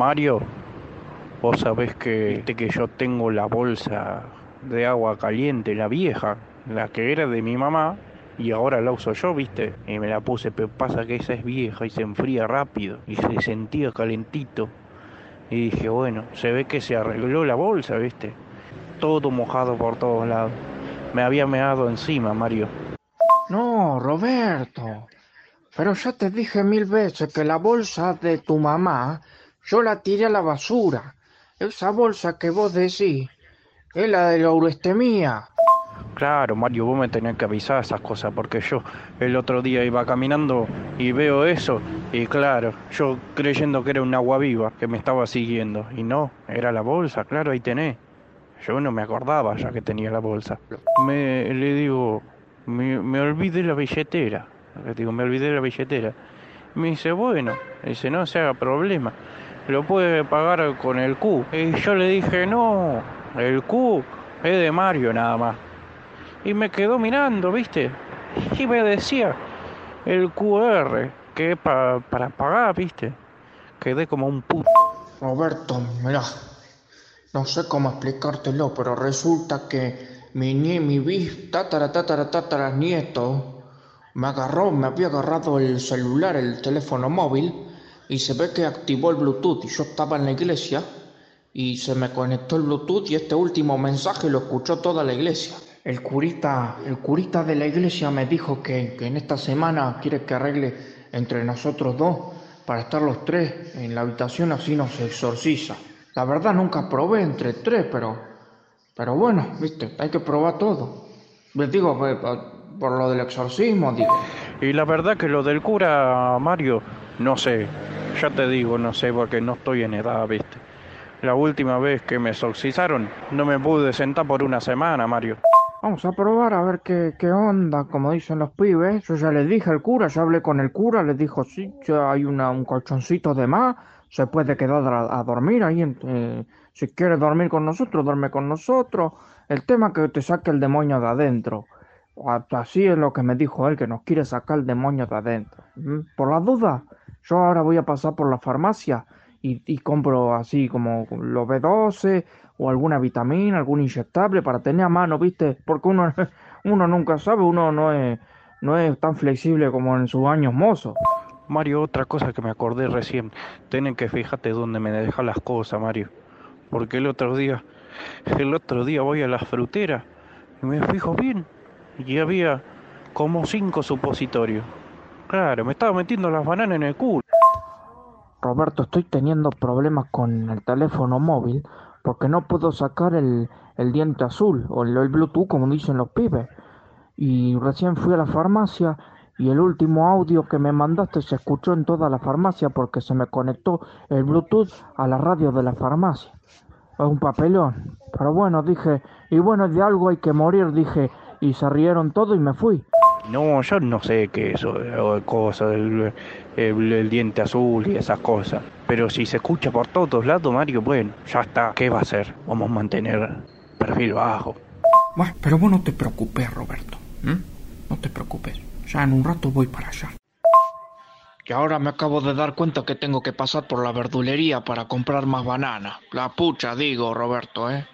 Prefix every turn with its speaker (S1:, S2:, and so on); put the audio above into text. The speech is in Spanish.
S1: Mario, vos sabés que, viste que yo tengo la bolsa de agua caliente, la vieja, la que era de mi mamá, y ahora la uso yo, viste, y me la puse, pero pasa que esa es vieja y se enfría rápido, y se sentía calentito. Y dije, bueno, se ve que se arregló la bolsa, viste, todo mojado por todos lados. Me había meado encima, Mario.
S2: No, Roberto. Pero ya te dije mil veces que la bolsa de tu mamá yo la tiré a la basura. Esa bolsa que vos decís es la de la urestemía.
S1: Claro, Mario, vos me tenías que avisar esas cosas porque yo el otro día iba caminando y veo eso y claro, yo creyendo que era un agua viva que me estaba siguiendo y no, era la bolsa, claro, ahí tenés. Yo no me acordaba ya que tenía la bolsa. Me le digo, me, me olvidé la billetera. Le digo, me olvidé la billetera. Me dice, bueno, dice, no se haga problema. Lo puede pagar con el Q. Y yo le dije, no, el Q es de Mario nada más. Y me quedó mirando, ¿viste? Y me decía, el QR, que es para pagar, ¿viste? Quedé como un puto.
S2: Roberto, mirá, no sé cómo explicártelo, pero resulta que mi, nie, mi bis, tatara, tatara, tatara, nieto, me agarró, me había agarrado el celular, el teléfono móvil, y se ve que activó el Bluetooth y yo estaba en la iglesia y se me conectó el Bluetooth y este último mensaje lo escuchó toda la iglesia. El curita, el curita de la iglesia me dijo que, que en esta semana quiere que arregle entre nosotros dos para estar los tres en la habitación así nos exorciza. La verdad nunca probé entre tres, pero, pero bueno, viste, hay que probar todo. Les digo, pues, por, por lo del exorcismo, digo.
S1: Y la verdad que lo del cura, Mario, no sé. Ya te digo, no sé, porque no estoy en edad, viste. La última vez que me exorcizaron, no me pude sentar por una semana, Mario.
S2: Vamos a probar a ver qué, qué onda, como dicen los pibes. Yo ya les dije al cura, ya hablé con el cura, les dijo, sí, ya hay una, un colchoncito de más, se puede quedar a, a dormir ahí. eh, si quiere dormir con nosotros, duerme con nosotros. El tema es que te saque el demonio de adentro. Así es lo que me dijo él, que nos quiere sacar el demonio de adentro. ¿Mm? Por la duda, yo ahora voy a pasar por la farmacia y, compro así como los B12 o alguna vitamina, algún inyectable para tener a mano, ¿viste? Porque uno, uno nunca sabe, uno no es, no es tan flexible como en sus años mozos.
S1: Mario, otra cosa que me acordé recién. Tienen que fijarte dónde me dejan las cosas, Mario. Porque el otro día, el otro día voy a la frutera y me fijo bien. Y había como cinco supositorios. Claro, me estaba metiendo las bananas en el culo.
S2: Roberto, estoy teniendo problemas con el teléfono móvil porque no puedo sacar el, el diente azul o el, Bluetooth como dicen los pibes. Y recién fui a la farmacia y el último audio que me mandaste se escuchó en toda la farmacia porque se me conectó el Bluetooth a la radio de la farmacia. Es un papelón. Pero bueno, dije, y bueno, de algo hay que morir, dije, y se rieron todo y me fui.
S1: No, yo no sé qué es eso, o cosas, el, el- el diente azul y esas cosas. Pero si se escucha por todos lados, Mario, bueno, ya está. ¿Qué va a hacer? Vamos a mantener perfil bajo.
S2: Bueno, pero vos no te preocupes, Roberto. ¿m? No te preocupes. Ya en un rato voy para allá. Y ahora me acabo de dar cuenta que tengo que pasar por la verdulería para comprar más banana. La pucha, digo, Roberto, ¿eh?